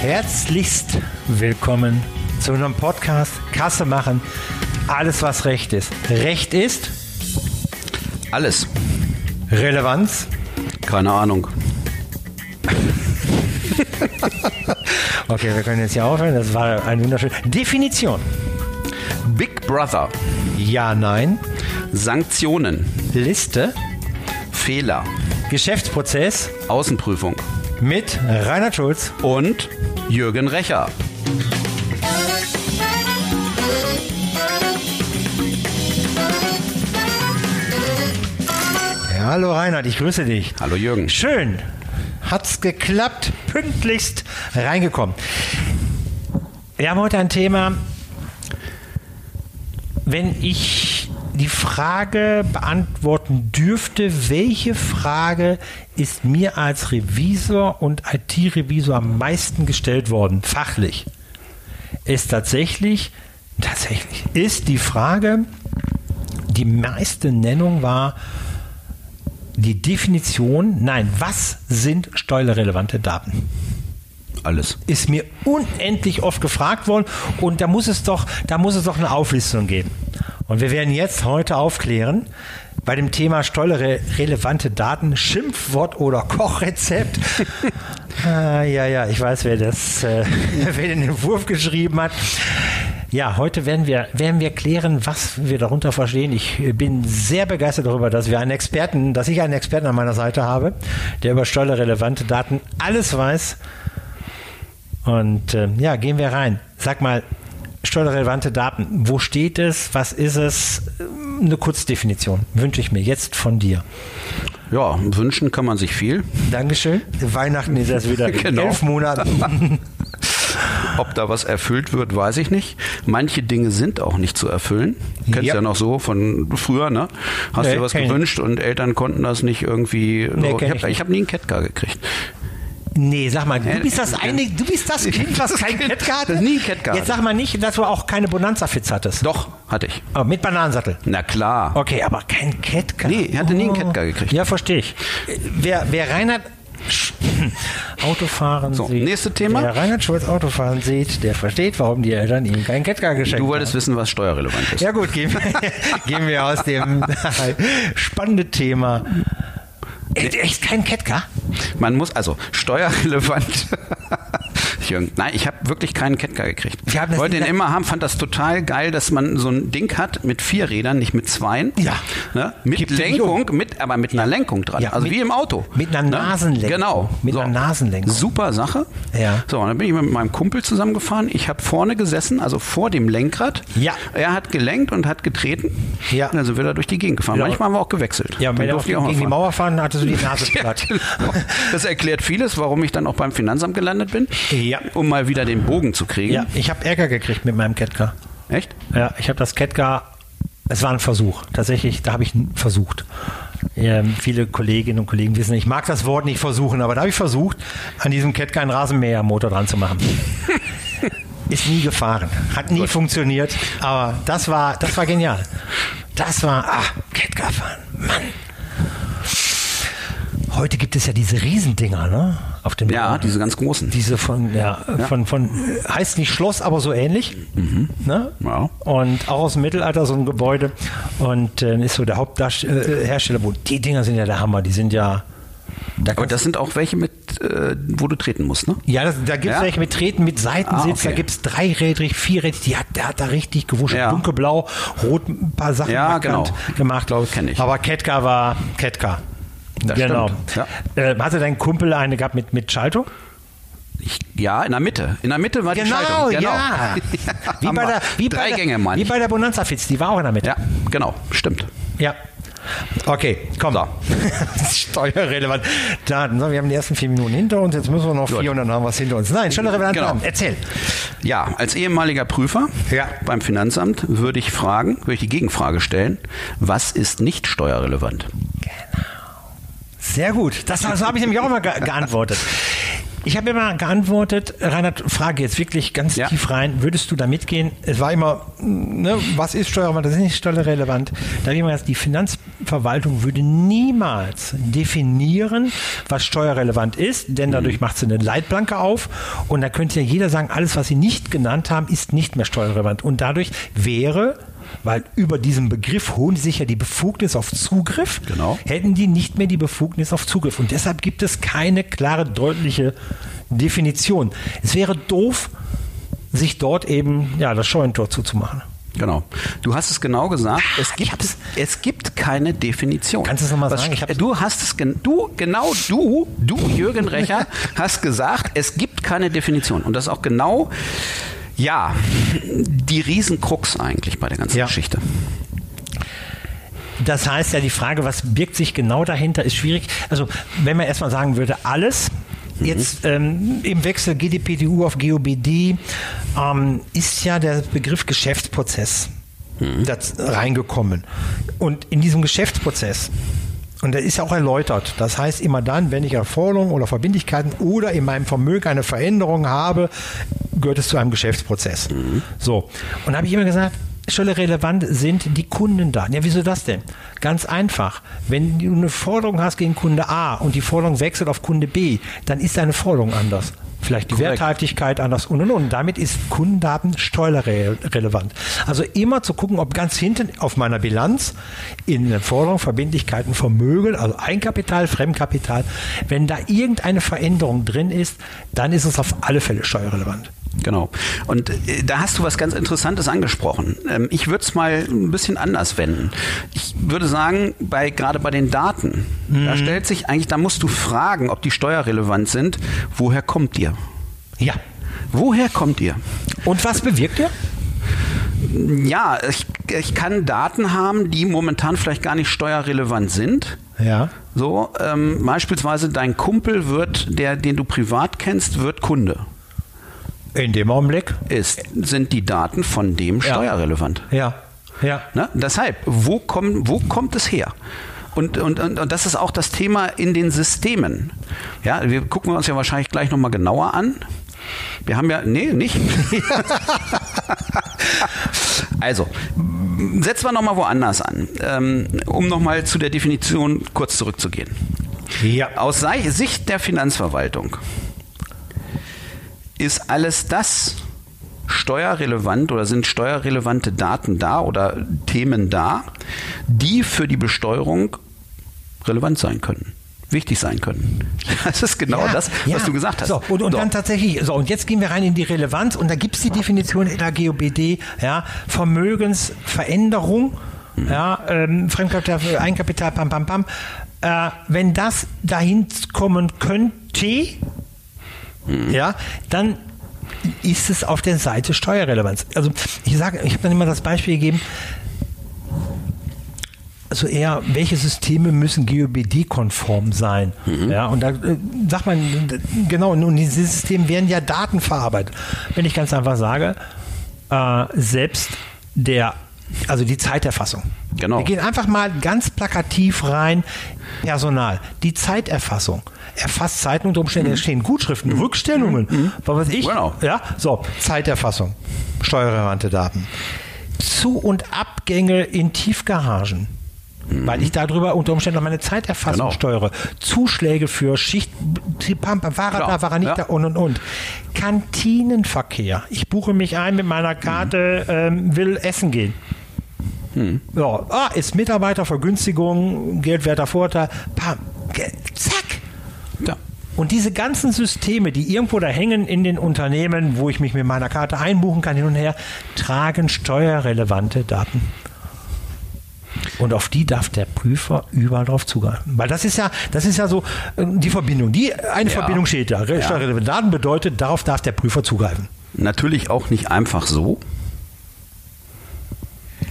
Herzlichst willkommen zu unserem Podcast Kasse machen. Alles, was Recht ist. Recht ist Alles. Relevanz. Keine Ahnung. Okay, wir können jetzt hier aufhören. Das war ein wunderschön. Definition. Big Brother. Ja, nein. Sanktionen. Liste. Fehler. Geschäftsprozess Außenprüfung. Mit Reinhard Schulz. Und Jürgen Recher. Ja, hallo Reinhard, ich grüße dich. Hallo Jürgen. Schön. Hat's geklappt, pünktlichst reingekommen. Wir haben heute ein Thema, wenn ich die Frage beantworten dürfte, welche Frage ist mir als Revisor und IT-Revisor am meisten gestellt worden, fachlich, ist tatsächlich, tatsächlich, ist die Frage, die meiste Nennung war, die Definition, nein, was sind steuerrelevante Daten? Alles. Ist mir unendlich oft gefragt worden und da muss es doch, da muss es doch eine Auflistung geben. Und wir werden jetzt heute aufklären bei dem Thema steuerrelevante Daten, Schimpfwort oder Kochrezept. ah, ja, ja, ich weiß, wer das, äh, wer den Entwurf geschrieben hat. Ja, heute werden wir, werden wir klären, was wir darunter verstehen. Ich bin sehr begeistert darüber, dass wir einen Experten, dass ich einen Experten an meiner Seite habe, der über steuerrelevante Daten alles weiß. Und äh, ja, gehen wir rein. Sag mal, steuerrelevante Daten, wo steht es? Was ist es? Eine Kurzdefinition wünsche ich mir jetzt von dir. Ja, wünschen kann man sich viel. Dankeschön. Weihnachten ist erst wieder Genau. elf Monaten. Ob da was erfüllt wird, weiß ich nicht. Manche Dinge sind auch nicht zu erfüllen. Kennst Ja. ja noch so von früher, ne? Hast Nee, dir was kenn ich. gewünscht und Eltern konnten das nicht irgendwie. Nee, so. ich habe hab nie einen Ketka gekriegt. Nee, sag mal, du Äh, bist das eine, du bist das Kind, was kein Ketka hatte? das nie einen Ketka Jetzt sag mal nicht, dass du auch keine Bonanza-Fits hattest. Doch, hatte ich. Aber mit Bananensattel. Na klar. Okay, aber kein Ketka. Nee, er hatte nie einen Ketka gekriegt. Ja, verstehe ich. Wer, wer Reinhard Autofahren So, sieht. nächste Thema. Wer Reinhard Schulz Autofahren sieht, der versteht, warum die Eltern ihm keinen Ketka geschenkt Du haben. wolltest wissen, was steuerrelevant ist. Ja gut, gehen wir, gehen wir aus dem spannenden Thema. Echt, echt kein Ketka? Man muss also steuerrelevant. Jürgen, nein, ich habe wirklich keinen Ketka gekriegt. Wir haben das Wollte nicht- immer haben, fand das total geil, dass man so ein Ding hat mit vier Rädern, nicht mit zweien. Ja. Ne? Mit nicht Lenkung, mit, aber mit einer Lenkung dran. Ja, also mit- wie im Auto. mit einer Ne? Nasenlenkung. Genau. Mit einer Nasenlenkung. Super Sache. Ja. So, und dann bin ich mit meinem Kumpel zusammengefahren. Ich habe vorne gesessen, also vor dem Lenkrad. Ja. Er hat gelenkt und hat getreten. Ja. Und dann sind wir da durch die Gegend gefahren. Ja. Manchmal haben wir auch gewechselt. Ja, wenn ich die, mal gegen die fahren. Mauer fahren, hattest du die Nase Ja, platt. genau. Das erklärt vieles, warum ich dann auch beim Finanzamt gelandet bin. Ja. Um mal wieder den Bogen zu kriegen. Ja, ich habe Ärger gekriegt mit meinem Ketka. Echt? Ja, ich habe das Ketka, es war ein Versuch. Tatsächlich, da habe ich versucht. Ähm, viele Kolleginnen und Kollegen wissen, ich mag das Wort nicht versuchen, aber da habe ich versucht, an diesem Ketka einen Rasenmähermotor dran zu machen. Ist nie gefahren, hat nie funktioniert, aber das war, das war genial. Das war, ah, Ketka fahren, Mann. Heute gibt es ja diese Riesendinger, ne? Auf dem Ja, diese ganz großen. diese von, ja, von, von, äh, heißt nicht Schloss, aber so ähnlich. Ne? Ja. Und auch aus dem Mittelalter so ein Gebäude. Und äh, ist so der Haupthersteller. Wo die Dinger sind ja der Hammer. Die sind ja. Da Aber das sind auch welche mit, äh, wo du treten musst, ne? ja, das, da gibt es Ja? welche mit Treten, mit Seitensitz, Ah, okay. da gibt es dreirädrig, vierrädrig, die hat, der hat da richtig gewuscht, Ja. dunkelblau, rot, ein paar Sachen Ja, genau. gemacht. Glaube ich, kenn ich. Aber Ketka war Ketka. Das genau. stimmt, Äh, hatte dein Kumpel eine gehabt mit, mit Schaltung? Ich, ja, in der Mitte. In der Mitte war die Genau, Schaltung. Genau. ja. Wie bei der, wie bei Drei der, Gänge, Wie bei der Bonanza Fitz, die war auch in der Mitte. Ja, genau. Stimmt. Ja. Okay, komm. So. Steuerrelevant. Daten. So, wir haben die ersten vier Minuten hinter uns, jetzt müssen wir noch Gut. vier und dann haben wir es hinter uns. Nein, steuerrelevant. Genau. Daten. Erzähl. Ja, als ehemaliger Prüfer Ja. beim Finanzamt würde ich fragen, würde ich die Gegenfrage stellen, was ist nicht steuerrelevant? Sehr gut. Das, das habe ich nämlich auch immer ge geantwortet. Ich habe immer geantwortet, Reinhard, Frage jetzt wirklich ganz Ja. tief rein, würdest du da mitgehen? Es war immer, ne, was ist steuerrelevant, das ist nicht steuerrelevant. Da habe ich immer gesagt, die Finanzverwaltung würde niemals definieren, was steuerrelevant ist, denn dadurch macht sie eine Leitplanke auf und da könnte ja jeder sagen, alles, was sie nicht genannt haben, ist nicht mehr steuerrelevant. Und dadurch wäre weil über diesen Begriff holen sie sich ja die Befugnis auf Zugriff, Genau. hätten die nicht mehr die Befugnis auf Zugriff. Und deshalb gibt es keine klare, deutliche Definition. Es wäre doof, sich dort eben ja, das Scheunentor zuzumachen. Genau. Du hast es genau gesagt. Es gibt, es gibt keine Definition. Kannst du es noch mal Was- sagen? Du hast es, gen- du, genau du, du, Jürgen Recher, hast gesagt, es gibt keine Definition. Und das ist auch genau, ja, die Riesenkrux eigentlich bei der ganzen Ja. Geschichte. Das heißt ja, die Frage, was birgt sich genau dahinter, ist schwierig. Also, wenn man erstmal sagen würde, alles. Jetzt ähm, im Wechsel GDPDU auf GOBD ähm, ist ja der Begriff Geschäftsprozess das reingekommen. Und in diesem Geschäftsprozess, und der ist ja auch erläutert, das heißt immer dann, wenn ich Erforderungen oder Verbindlichkeiten oder in meinem Vermögen eine Veränderung habe, gehört es zu einem Geschäftsprozess. So, und habe ich immer gesagt, relevant sind die Kundendaten. Ja, wieso das denn? Ganz einfach. Wenn du eine Forderung hast gegen Kunde A und die Forderung wechselt auf Kunde B, dann ist deine Forderung anders. Vielleicht die Korrekt. Werthaltigkeit anders und und und. Damit ist Kundendaten steuerrelevant. Also immer zu gucken, ob ganz hinten auf meiner Bilanz in der Forderung, Verbindlichkeiten, Vermögen, also Eigenkapital, Fremdkapital, wenn da irgendeine Veränderung drin ist, dann ist es auf alle Fälle steuerrelevant. Genau. Und äh, da hast du was ganz Interessantes angesprochen. Ähm, ich würde es mal ein bisschen anders wenden. Ich würde sagen, bei, gerade bei den Daten, da stellt sich eigentlich, da musst du fragen, ob die steuerrelevant sind. Woher kommt ihr? Ja. Woher kommt ihr? Und was bewirkt ihr? Ja, ich, ich kann Daten haben, die momentan vielleicht gar nicht steuerrelevant sind. Ja. So, ähm, beispielsweise dein Kumpel wird, der, den du privat kennst, wird Kunde. In dem Augenblick. Ist, sind die Daten von dem Ja. steuerrelevant? Ja. Ja. Ne? Deshalb, wo, komm, wo kommt es her? Und, und, und, und das ist auch das Thema in den Systemen. Ja, wir gucken uns ja wahrscheinlich gleich nochmal genauer an. Wir haben ja, nee, nicht. also, setzen wir nochmal woanders an, ähm, um nochmal zu der Definition kurz zurückzugehen. Ja. Aus Sicht der Finanzverwaltung ist alles das steuerrelevant oder sind steuerrelevante Daten da oder Themen da, die für die Besteuerung relevant sein können, wichtig sein können. Das ist genau Ja, das, ja. was du gesagt hast. So, und, und So. dann tatsächlich, so, und jetzt gehen wir rein in die Relevanz und da gibt es die Definition in der GOBD, ja, Vermögensveränderung, Mhm. ja, ähm, Fremdkapital, Eigenkapital, pam, pam, pam. Äh, wenn das dahin kommen könnte, Mhm. ja, dann ist es auf der Seite Steuerrelevanz. Also ich sage, ich habe dann immer das Beispiel gegeben, also eher, welche Systeme müssen GOBD-konform sein? Ja, und da äh, sagt man, genau, und diese Systeme werden ja Daten verarbeitet. Wenn ich ganz einfach sage, äh, selbst der, also die Zeiterfassung. Genau. Wir gehen einfach mal ganz plakativ rein, Personal, die Zeiterfassung. Erfasst Zeiten unter Umständen, es stehen Gutschriften, Rückstellungen, was weiß ich. Genau. Ja, so, Zeiterfassung, steuerrelevante Daten. Zu- und Abgänge in Tiefgaragen. Weil ich darüber unter Umständen noch meine Zeiterfassung Genau. steuere. Zuschläge für Schicht, Pam, Pam, war er da, war er nicht ja. da und und und. Kantinenverkehr. Ich buche mich ein mit meiner Karte, ähm, will essen gehen. Ja, ah, ist Mitarbeitervergünstigung, geldwerter Vorteil. Pam, zack. Ja. Und diese ganzen Systeme, die irgendwo da hängen in den Unternehmen, wo ich mich mit meiner Karte einbuchen kann, hin und her, tragen steuerrelevante Daten. Und auf die darf der Prüfer überall drauf zugreifen. Weil das ist ja, das ist ja so äh, die Verbindung. Die eine Ja. Verbindung steht da. Ja. Steuerrelevante Daten bedeutet, darauf darf der Prüfer zugreifen. Natürlich auch nicht einfach so.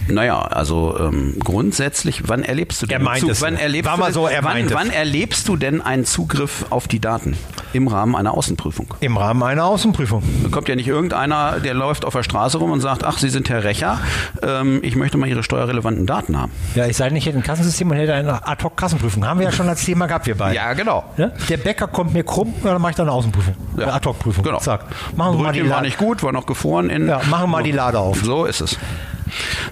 Naja, also ähm, grundsätzlich, wann erlebst du Er denn meint Zug- es wann erlebst War mal so, er wann, wann erlebst du denn einen Zugriff auf die Daten im Rahmen einer Außenprüfung? Im Rahmen einer Außenprüfung. Da kommt ja nicht irgendeiner, der läuft auf der Straße rum und sagt, ach, Sie sind Herr Recher, ähm, ich möchte mal Ihre steuerrelevanten Daten haben. Ja, ich sei nicht, ich hätte ein Kassensystem und hätte eine Ad-Hoc-Kassenprüfung. Haben wir ja schon als Thema gehabt, wir beide. Ja, genau. Ja? Der Bäcker kommt mir krumm, dann mache ich da eine Außenprüfung. Ja. Eine Ad-Hoc-Prüfung. Genau. Zack. Machen wir mal die Brötchen war nicht gut, war noch gefroren in. Ja, machen wir mal die Lade auf. So ist es.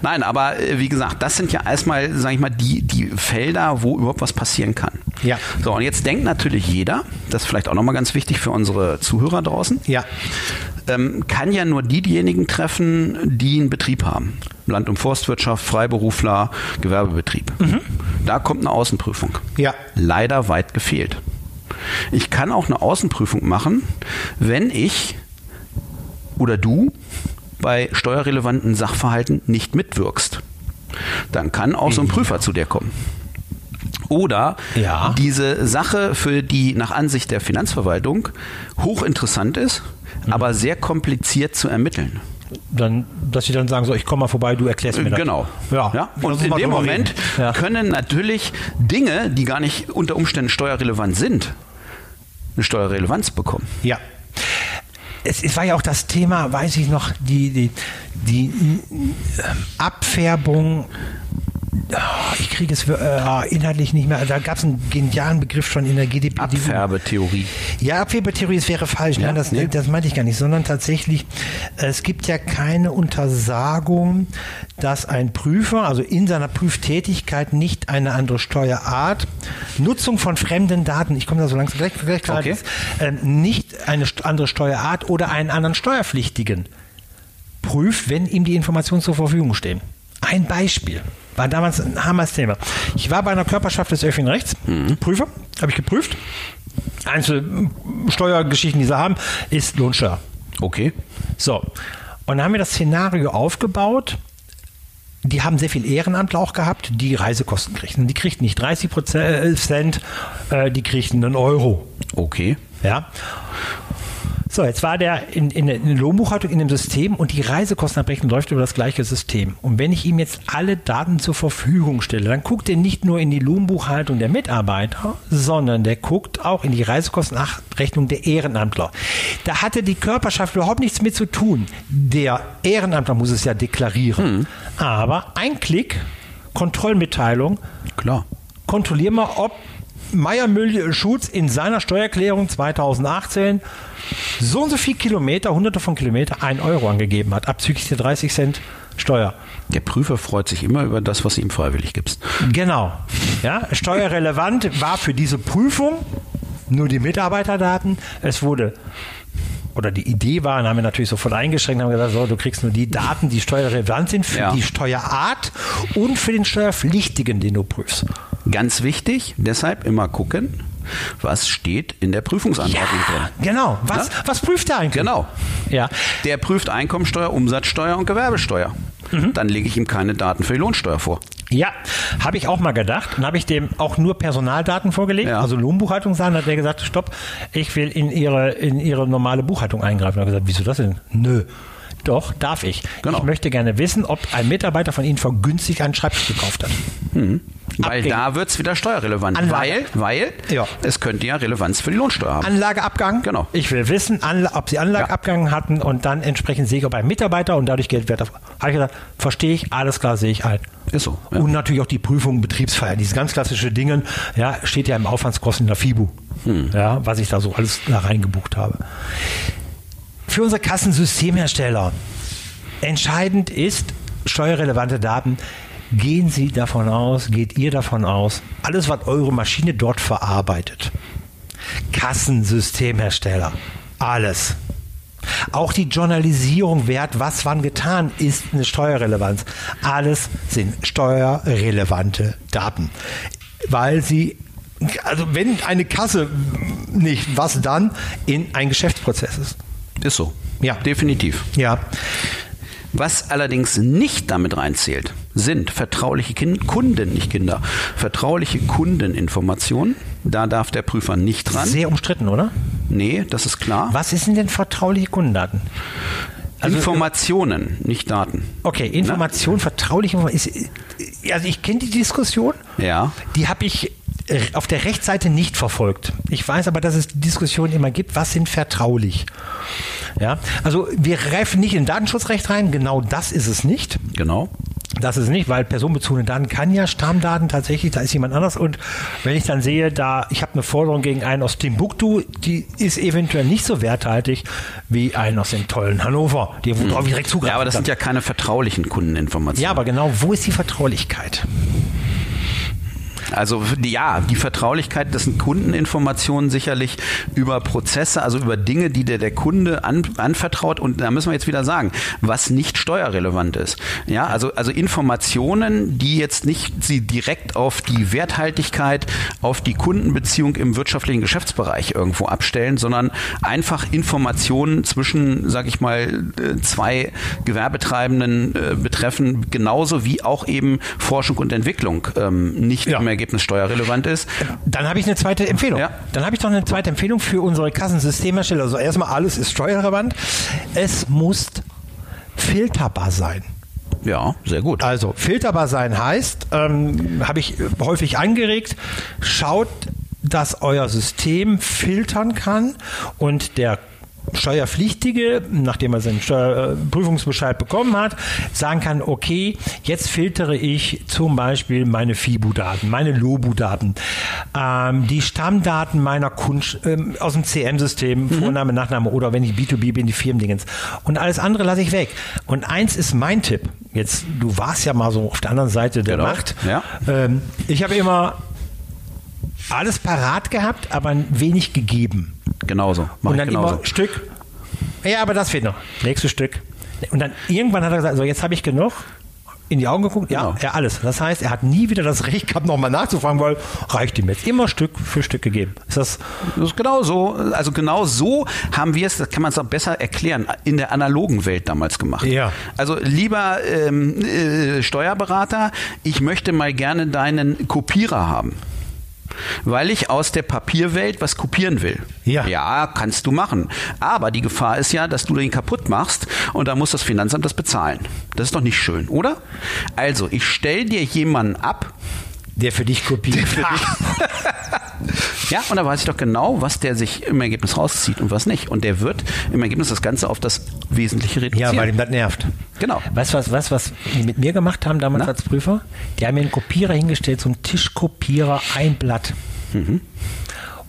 Nein, aber äh, wie gesagt, das sind ja erstmal, sage ich mal, die, die Felder, wo überhaupt was passieren kann. Ja. So, und jetzt denkt natürlich jeder, das ist vielleicht auch nochmal ganz wichtig für unsere Zuhörer draußen, Ja. ähm, kann ja nur diejenigen treffen, die einen Betrieb haben. Land- und Forstwirtschaft, Freiberufler, Gewerbebetrieb. Da kommt eine Außenprüfung. Mhm. Ja. Leider weit gefehlt. Ich kann auch eine Außenprüfung machen, wenn ich oder du bei steuerrelevanten Sachverhalten nicht mitwirkst. Dann kann auch so ein Prüfer zu dir kommen. Oder Ja. diese Sache, für die nach Ansicht der Finanzverwaltung hochinteressant ist, Mhm. aber sehr kompliziert zu ermitteln. Dann, dass sie dann sagen, so, ich komme mal vorbei, du erklärst mir das. Genau. Ja. Ja? Und in dem Moment. Ja. können natürlich Dinge, die gar nicht unter Umständen steuerrelevant sind, eine Steuerrelevanz bekommen. Ja. Es, es war ja auch das Thema, weiß ich noch, die, die, die äh, Abfärbung. Ah, Ich kriege es äh, inhaltlich nicht mehr. Da gab es einen genialen Begriff schon in der GDP. Abfärbetheorie. Ja, Abwehrtheorie das wäre falsch. Ja, Nein, das, nee. das meinte ich gar nicht, sondern tatsächlich, es gibt ja keine Untersagung, dass ein Prüfer, also in seiner Prüftätigkeit nicht eine andere Steuerart, Nutzung von fremden Daten, ich komme da so langsam gleich, gleich klar, Okay. äh, nicht eine andere Steuerart oder einen anderen Steuerpflichtigen prüft, wenn ihm die Informationen zur Verfügung stehen. Ein Beispiel. War damals ein Hammersthema. Ich war bei einer Körperschaft des öffentlichen Rechts, Prüfer, habe ich geprüft. Einzelne Steuergeschichten, die sie haben, ist Lohnsteuer. Okay. So. Und dann haben wir das Szenario aufgebaut. Die haben sehr viel Ehrenamtler auch gehabt, die Reisekosten kriegten. Die kriegten nicht 30 Prozent, äh, die kriegten einen Euro. Okay. Ja. So, jetzt war der in, in, der- in der Lohnbuchhaltung in dem System und die Reisekostenabrechnung läuft über das gleiche System. Und wenn ich ihm jetzt alle Daten zur Verfügung stelle, dann guckt er nicht nur in die Lohnbuchhaltung der Mitarbeiter, sondern der guckt auch in die Reisekostenabrechnung der Ehrenamtler. Da hatte die Körperschaft überhaupt nichts mit zu tun. Der Ehrenamtler muss es ja deklarieren. Aber ein Klick, Kontrollmitteilung, Klar. kontrollier mal, ob Meier Müller Schutz in seiner Steuererklärung 2018 so und so viel Kilometer, hunderte von Kilometer, 1 Euro angegeben hat, abzüglich der 30 Cent Steuer. Der Prüfer freut sich immer über das, was du ihm freiwillig gibst. Genau. Ja, steuerrelevant war für diese Prüfung nur die Mitarbeiterdaten. Es wurde oder die Idee war, dann haben wir natürlich sofort eingeschränkt, haben gesagt, so, du kriegst nur die Daten, die steuerrelevant sind für Ja. die Steuerart und für den Steuerpflichtigen, den du prüfst. Ganz wichtig, deshalb immer gucken, was steht in der Prüfungsanordnung drin. Genau. Was, Ja? was prüft der eigentlich? Genau. Ja. Der prüft Einkommensteuer, Umsatzsteuer und Gewerbesteuer. Mhm. Dann lege ich ihm keine Daten für die Lohnsteuer vor. Ja, habe ich auch mal gedacht. Dann habe ich dem auch nur Personaldaten vorgelegt, Ja. also Lohnbuchhaltungsdaten. Hat der gesagt, stopp, ich will in ihre, in ihre normale Buchhaltung eingreifen. Da habe ich gesagt, wieso das denn? Nö. Doch, darf ich. Genau. Ich möchte gerne wissen, ob ein Mitarbeiter von Ihnen vergünstigt einen Schreibtisch gekauft hat. Weil Abgänge. da wird es wieder steuerrelevant. Anlage. Weil, weil Ja. es könnte ja Relevanz für die Lohnsteuer haben. Anlageabgang. Genau. Ich will wissen, Anla ob Sie Anlageabgang hatten und dann entsprechend sehe ich, ob ein Mitarbeiter und dadurch Geld wert. Habe ich gesagt, verstehe ich, alles klar, sehe ich ein. Ist so. Ja. Und natürlich auch die Prüfung Betriebsfeier. Diese ganz klassische Dinge, ja, steht ja im Aufwandskosten der FIBU. Hm. Ja, was ich da so alles da reingebucht habe. Für unsere Kassensystemhersteller entscheidend ist steuerrelevante Daten. Gehen Sie davon aus, geht ihr davon aus, alles, was eure Maschine dort verarbeitet. Kassensystemhersteller, alles. Auch die Journalisierung, wer hat was wann getan, ist eine Steuerrelevanz. Alles sind steuerrelevante Daten. Weil sie, also wenn eine Kasse nicht, was dann in ein Geschäftsprozess ist. Ist so. Ja. Definitiv. Ja, Was allerdings nicht damit reinzählt, sind vertrauliche Kin Kunden, nicht Kinder, vertrauliche Kundeninformationen. Da darf der Prüfer nicht dran. sehr umstritten, oder? Nee, das ist klar. Was ist denn denn vertrauliche Kundendaten? Also, Informationen, nicht Daten. Okay, Information, ne? vertrauliche Information. Also ich kenne die Diskussion. Ja. Die habe ich äh, auf der Rechtsseite nicht verfolgt. Ich weiß aber, dass es Diskussionen immer gibt, was sind vertraulich. Ja, also wir greifen nicht in Datenschutzrecht rein, genau das ist es nicht. Genau. Das ist nicht, weil personenbezogene Daten kann ja Stammdaten tatsächlich, da ist jemand anders. Und wenn ich dann sehe, da ich habe eine Forderung gegen einen aus Timbuktu, die ist eventuell nicht so werthaltig wie einen aus dem tollen Hannover, die ich direkt zugreifen Ja, aber das kann. sind ja keine vertraulichen Kundeninformationen. Ja, aber genau, wo ist die Vertraulichkeit? Also ja, die Vertraulichkeit, das sind Kundeninformationen sicherlich über Prozesse, also über Dinge, die der, der Kunde an, anvertraut. Und da müssen wir jetzt wieder sagen, was nicht steuerrelevant ist. Ja, also, also Informationen, die jetzt nicht sie direkt auf die Werthaltigkeit, auf die Kundenbeziehung im wirtschaftlichen Geschäftsbereich irgendwo abstellen, sondern einfach Informationen zwischen, sag ich mal, zwei Gewerbetreibenden äh, betreffen, genauso wie auch eben Forschung und Entwicklung ähm, nicht ja. mehr Ergebnis steuerrelevant ist. Dann habe ich eine zweite Empfehlung. Ja. Dann habe ich noch eine zweite Empfehlung für unsere Kassensystemhersteller. Also erstmal alles ist steuerrelevant. Es muss filterbar sein. Ja, sehr gut. Also filterbar sein heißt, ähm, habe ich häufig angeregt, schaut, dass euer System filtern kann und der Steuerpflichtige, nachdem er seinen Steuerprüfungsbescheid bekommen hat, sagen kann, okay, jetzt filtere ich zum Beispiel meine FIBU-Daten, meine LOBU-Daten, ähm, die Stammdaten meiner Kunden ähm, aus dem CM-System, mhm. Vorname, Nachname oder wenn ich B2B bin, die Firmendingens. Und alles andere lasse ich weg. Und eins ist mein Tipp. Jetzt, du warst ja mal so auf der anderen Seite der genau. Macht. Ja. Ähm, ich habe immer alles parat gehabt, aber wenig gegeben. Genauso. Mach und dann genauso. immer Stück. Ja, aber das fehlt noch. Nächstes Stück. Und dann irgendwann hat er gesagt, so jetzt habe ich genug. In die Augen geguckt, ja, genau. ja, alles. Das heißt, er hat nie wieder das Recht gehabt, nochmal nachzufragen, weil reicht ihm jetzt. Immer Stück für Stück gegeben. Ist das, das ist genau so. Also genau so haben wir es, das kann man es auch besser erklären, in der analogen Welt damals gemacht. Ja. Also lieber ähm, äh, Steuerberater, ich möchte mal gerne deinen Kopierer haben weil ich aus der Papierwelt was kopieren will. Ja. Ja, kannst du machen. Aber die Gefahr ist ja, dass du den kaputt machst und da muss das Finanzamt das bezahlen. Das ist doch nicht schön, oder? Also, ich stelle dir jemanden ab, der für dich kopiert. Der für dich. Ja, und da weiß ich doch genau, was der sich im Ergebnis rauszieht und was nicht. Und der wird im Ergebnis das Ganze auf das Wesentliche reduzieren. Ja, weil ihm das nervt. Genau. Weißt du, was, was, was die mit mir gemacht haben damals Na? als Prüfer? Die haben mir einen Kopierer hingestellt, so einen Tischkopierer, ein Blatt. Mhm.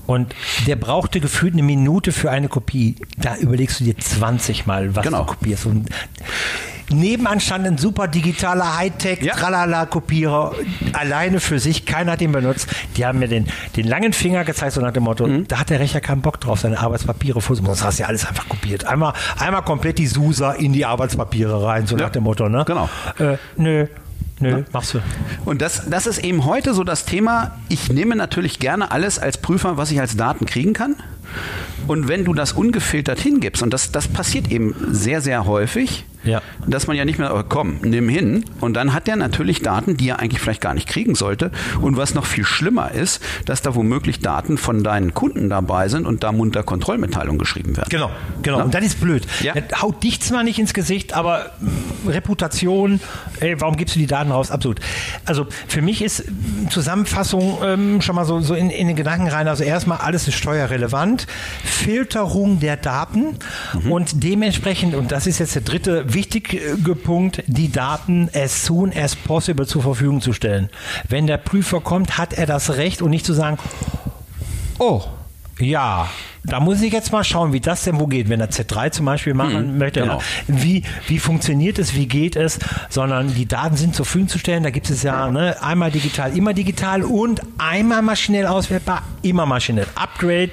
Und der brauchte gefühlt eine Minute für eine Kopie. Da überlegst du dir 20 Mal, was genau. du kopierst. Und Nebenan stand ein super digitaler Hightech, ja. Tralala-Kopierer, alleine für sich, keiner hat ihn benutzt. Die haben mir den, den langen Finger gezeigt, so nach dem Motto, mhm. da hat der Rechner keinen Bock drauf, seine Arbeitspapiere vor Das hast du ja alles einfach kopiert. Einmal, einmal komplett die SUSA in die Arbeitspapiere rein, so ja. nach dem Motto, ne? Genau. Äh, nö. Nö, ne? machst du. Und das, das ist eben heute so das Thema. Ich nehme natürlich gerne alles als Prüfer, was ich als Daten kriegen kann. Und wenn du das ungefiltert hingibst, und das, das passiert eben sehr, sehr häufig, ja. Dass man ja nicht mehr, oh, komm, nimm hin. Und dann hat er natürlich Daten, die er eigentlich vielleicht gar nicht kriegen sollte. Und was noch viel schlimmer ist, dass da womöglich Daten von deinen Kunden dabei sind und da munter Kontrollmitteilungen geschrieben werden. Genau, genau. Ja? Und das ist blöd. Ja. Das haut dich zwar nicht ins Gesicht, aber Reputation, ey, warum gibst du die Daten raus? Absolut. Also für mich ist Zusammenfassung ähm, schon mal so, so in, in, den Gedanken rein. Also erstmal, alles ist steuerrelevant. Filterung der Daten mhm. und dementsprechend, und das ist jetzt der dritte wichtige Punkt, die Daten as soon as possible zur Verfügung zu stellen. Wenn der Prüfer kommt, hat er das Recht und nicht zu sagen, oh, ja, da muss ich jetzt mal schauen, wie das denn wo geht, wenn er Z3 zum Beispiel machen mhm, möchte. Genau. Wie, wie funktioniert es, wie geht es, sondern die Daten sind zur Verfügung zu stellen. Da gibt es ja ne, einmal digital, immer digital und einmal maschinell auswertbar, immer maschinell. Upgrade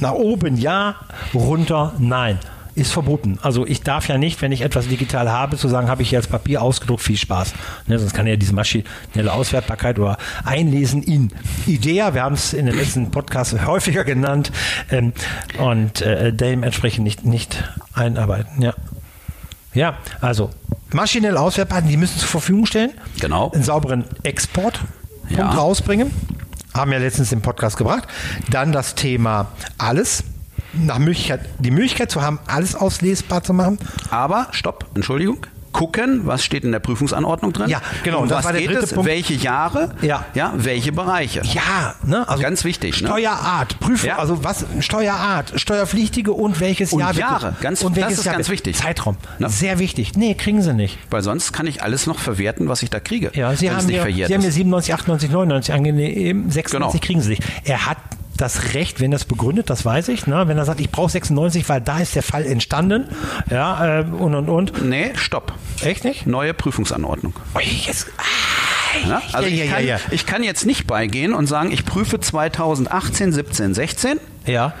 nach oben ja, runter nein ist verboten. Also ich darf ja nicht, wenn ich etwas digital habe, zu sagen, habe ich hier als Papier ausgedruckt, viel Spaß. Ne, sonst kann ja diese maschinelle Auswertbarkeit oder Einlesen in IDEA, wir haben es in den letzten Podcasts häufiger genannt, ähm, und äh, dementsprechend nicht, nicht einarbeiten. Ja. Ja, also maschinell auswertbar, die müssen zur Verfügung stellen. Genau. Einen sauberen Export ja. rausbringen. Haben wir letztens im Podcast gebracht. Dann das Thema alles nach Möglichkeit, die Möglichkeit zu haben, alles auslesbar zu machen. Aber, stopp, Entschuldigung. Gucken, was steht in der Prüfungsanordnung drin? Ja, genau, Um das was geht es? Punkt. Welche Jahre? Ja. ja. Welche Bereiche? Ja, ne? Also Ganz wichtig, ne? Steuerart, Prüfung, Ja. also was Steuerart, Steuerpflichtige und welches Und Jahr bitte? Jahre, ganz- und das welches ist Jahr ganz bitte? wichtig. Zeitraum, Ne? sehr wichtig. Nee, kriegen sie nicht. Weil sonst kann ich alles noch verwerten, was ich da kriege. Ja, sie haben, nicht ja, sie haben ja ist. 97, 98, 99 angegeben, 96 Genau. kriegen sie nicht. Er hat das Recht, wenn es begründet, das weiß ich, ne? wenn er sagt, ich brauche 96, weil da ist der Fall entstanden, ja, äh, und und und. Nee, stopp. Echt nicht? Neue Prüfungsanordnung. Ui, jetzt, ah, Ne? Also ja, ich, ja, kann, ja, ja. ich kann jetzt nicht beigehen und sagen, ich prüfe 2018, 17, 16. Ja.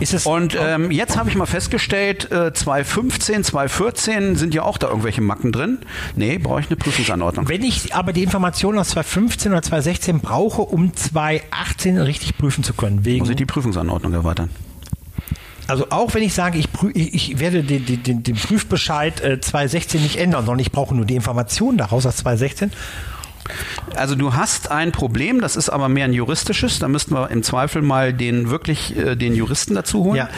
Ist es, Und ähm, jetzt habe ich mal festgestellt, äh, 2015, 2014 sind ja auch da irgendwelche Macken drin. Nee, brauche ich eine Prüfungsanordnung. Wenn ich aber die Informationen aus 2015 oder 2016 brauche, um 2018 richtig prüfen zu können, wegen, Muss ich die Prüfungsanordnung erweitern? also auch wenn ich sage, ich, ich, werde den, den, den, den Prüfbescheid äh, 2016 nicht ändern, sondern ich brauche nur die Informationen daraus aus 2016. Also du hast ein Problem, das ist aber mehr ein juristisches. Da müssten wir im Zweifel mal den wirklich äh, den Juristen dazu holen.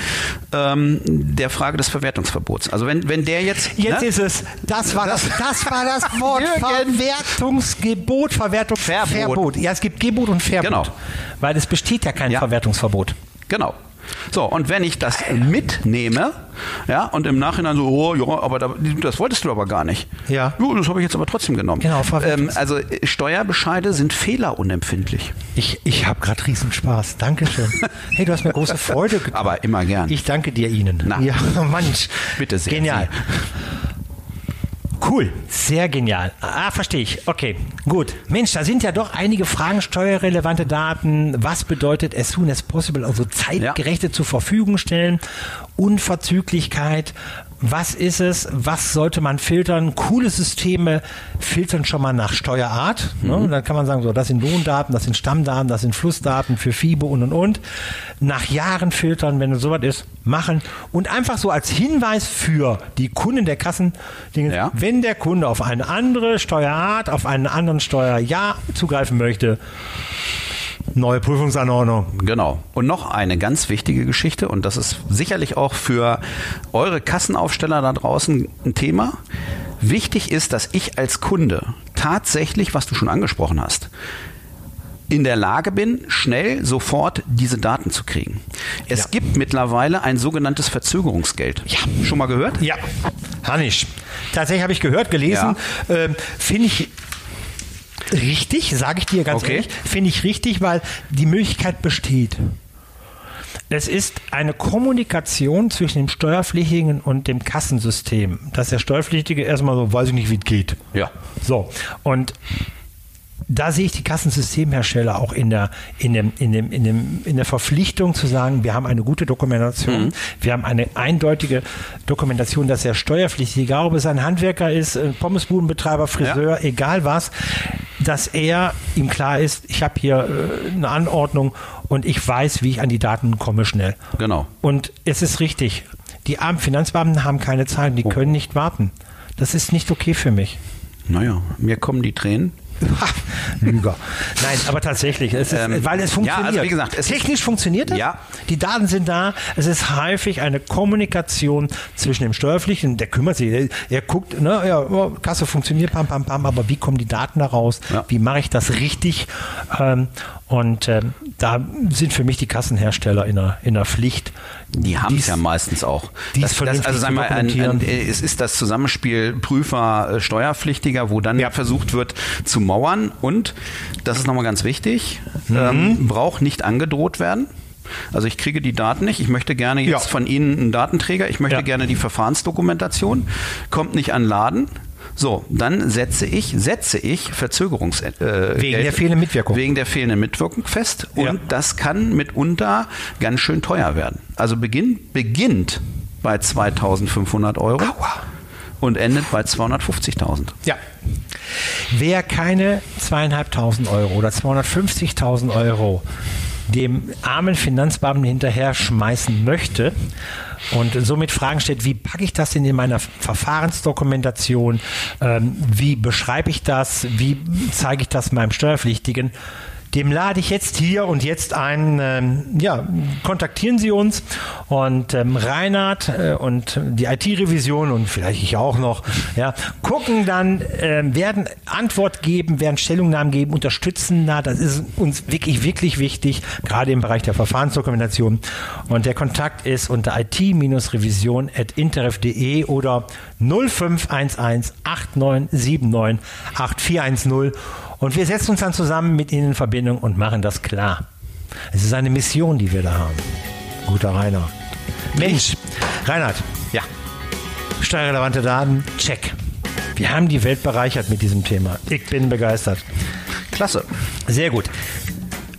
Ähm, der Frage des Verwertungsverbots. Also wenn, wenn der jetzt. Jetzt ne? ist es, das war das, das war das Wort. Verwertungsgebot, Verwertung, Verbot. Ja, es gibt Gebot und Verbot. Genau. Weil es besteht ja kein Ja. Verwertungsverbot. Genau. So, und wenn ich das mitnehme, ja, und im Nachhinein so, oh, ja, aber da, das wolltest du aber gar nicht. Ja. Jo, das habe ich jetzt aber trotzdem genommen. Genau, ähm, also äh, Steuerbescheide sind fehlerunempfindlich. Ich, ich habe gerade Riesenspaß. Dankeschön. Hey, du hast mir große Freude getan. Aber immer gern. Ich danke dir Ihnen. Na. Ja, Mensch. Bitte sehr, Genial. Cool, sehr genial. Ah, verstehe ich. Okay, gut. Mensch, da sind ja doch einige Fragen, steuerrelevante Daten. Was bedeutet as soon as possible, also zeitgerechte zur Verfügung stellen? Unverzüglichkeit. Was ist es? Was sollte man filtern? Coole Systeme filtern schon mal nach Steuerart. Ne? Und dann kann man sagen, so, das sind Lohndaten, das sind Stammdaten, das sind Flussdaten für FIBO und und und. Nach Jahren filtern, wenn es sowas ist, machen. Und einfach so als Hinweis für die Kunden der Kassen, Ja. wenn der Kunde auf eine andere Steuerart, auf einen anderen Steuerjahr zugreifen möchte, neue Prüfungsanordnung. Genau. Und noch eine ganz wichtige Geschichte, und das ist sicherlich auch für eure Kassenaufsteller da draußen ein Thema. Wichtig ist, dass ich als Kunde tatsächlich, was du schon angesprochen hast, in der Lage bin, schnell sofort diese Daten zu kriegen. Es Ja. gibt mittlerweile ein sogenanntes Verzögerungsgeld. Ja. Schon mal gehört? Ja, Hannisch. Tatsächlich habe ich gehört, gelesen. Ähm, Finde ich richtig, sage ich dir ganz Okay. ehrlich, finde ich richtig, weil die Möglichkeit besteht. Es ist eine Kommunikation zwischen dem Steuerpflichtigen und dem Kassensystem, dass der Steuerpflichtige erstmal so, weiß ich nicht, wie es geht. Ja. So, und da sehe ich die Kassensystemhersteller auch in der, in, dem, in, dem, in, dem, in der Verpflichtung zu sagen, wir haben eine gute Dokumentation, wir haben eine eindeutige Dokumentation, dass der Steuerpflichtige, egal ob es ein Handwerker ist, ein Pommesbudenbetreiber, Friseur, egal was, dass er ihm klar ist, ich habe hier äh, eine Anordnung und ich weiß, wie ich an die Daten komme schnell. Genau. Und es ist richtig, die armen Finanzbeamten haben keine Zeit, die können nicht warten. Das ist nicht okay für mich. Naja, mir kommen die Tränen. Lüger. Nein, aber tatsächlich, es ist, Ähm, weil es ja, funktioniert. also wie gesagt, Technisch funktioniert es. Ja. Die Daten sind da. Es ist häufig eine Kommunikation zwischen dem Steuerpflichtigen, der kümmert sich, er, er guckt, ne, ja, oh, Kasse funktioniert, pam, pam, pam, aber wie kommen die Daten da raus? Ja. Wie mache ich das richtig? Ähm, und ähm, da sind für mich die Kassenhersteller in der, in der Pflicht. Die haben es ja meistens auch. Das, das, also sagen wir, ein, ein, es ist das Zusammenspiel Prüfer, äh, Steuerpflichtiger, wo dann Ja. versucht wird zu mauern und, das ist nochmal ganz wichtig, Mhm. ähm, braucht nicht angedroht werden. Also ich kriege die Daten nicht. Ich möchte gerne jetzt Ja. von Ihnen einen Datenträger. Ich möchte Ja. gerne die Verfahrensdokumentation. Kommt nicht an Laden. So, dann setze ich, setze ich Verzögerungs äh, Wegen Geld- der fehlenden Mitwirkung. Wegen der fehlenden Mitwirkung fest. Und Ja. das kann mitunter ganz schön teuer werden. Also beginn, beginnt bei 2500 Euro Aua. und endet bei 250.000. Ja. Wer keine zweieinhalbtausend Euro oder 250.000 Euro dem armen Finanzbeamten hinterher schmeißen möchte und somit Fragen stellt, wie packe ich das denn in meiner Verfahrensdokumentation, ähm, wie beschreibe ich das, wie zeige ich das meinem Steuerpflichtigen, dem lade ich jetzt hier und jetzt ein. Ähm, ja, kontaktieren Sie uns und ähm, Reinhard äh, und die IT-Revision und vielleicht ich auch noch, ja, gucken dann, äh, werden Antwort geben, werden Stellungnahmen geben, unterstützen da. Das ist uns wirklich, wirklich wichtig, gerade im Bereich der Verfahrensdokumentation. Und der Kontakt ist unter it-revision.interf.de oder 0511 8979 8410 und wir setzen uns dann zusammen mit Ihnen in Verbindung und machen das klar. Es ist eine Mission, die wir da haben. Guter Rainer. Mensch, Reinhard. Ja. Steuerrelevante Daten, check. Wir haben die Welt bereichert mit diesem Thema. Ich bin begeistert. Klasse. Sehr gut.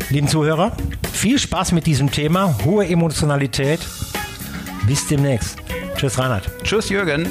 Lieben Zuhörer, viel Spaß mit diesem Thema. Hohe Emotionalität. Bis demnächst. Tschüss, Reinhard. Tschüss, Jürgen.